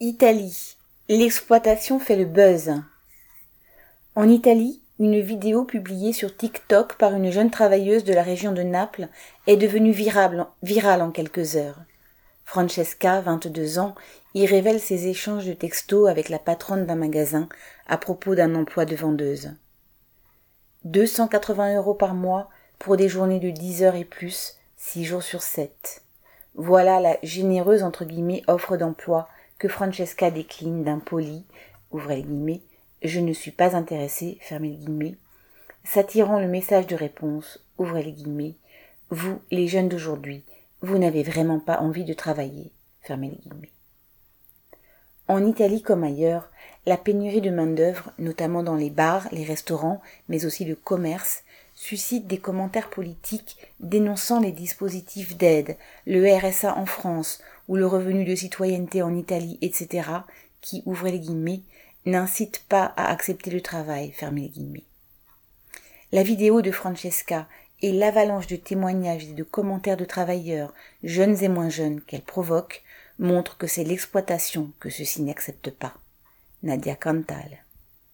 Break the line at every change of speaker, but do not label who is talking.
Italie. L'exploitation fait le buzz. En Italie, une vidéo publiée sur TikTok par une jeune travailleuse de la région de Naples est devenue virale, en quelques heures. Francesca, 22 ans, y révèle ses échanges de textos avec la patronne d'un magasin à propos d'un emploi de vendeuse. 280 euros par mois pour des journées de 10 heures et plus, 6 jours sur 7. Voilà la généreuse entre guillemets offre d'emploi que Francesca décline d'un poli, ouvrez les guillemets, je ne suis pas intéressée, fermez les guillemets, s'attirant le message de réponse, ouvrez les guillemets, vous, les jeunes d'aujourd'hui, vous n'avez vraiment pas envie de travailler, fermez les guillemets. En Italie comme ailleurs, la pénurie de main-d'œuvre, notamment dans les bars, les restaurants, mais aussi le commerce, suscite des commentaires politiques dénonçant les dispositifs d'aide, le RSA en France ou le revenu de citoyenneté en Italie, etc., qui, ouvrez les guillemets, n'incitent pas à accepter le travail, fermez les guillemets. La vidéo de Francesca et l'avalanche de témoignages et de commentaires de travailleurs, jeunes et moins jeunes, qu'elle provoque, montrent que c'est l'exploitation que ceux-ci n'acceptent pas. Надя Канталя.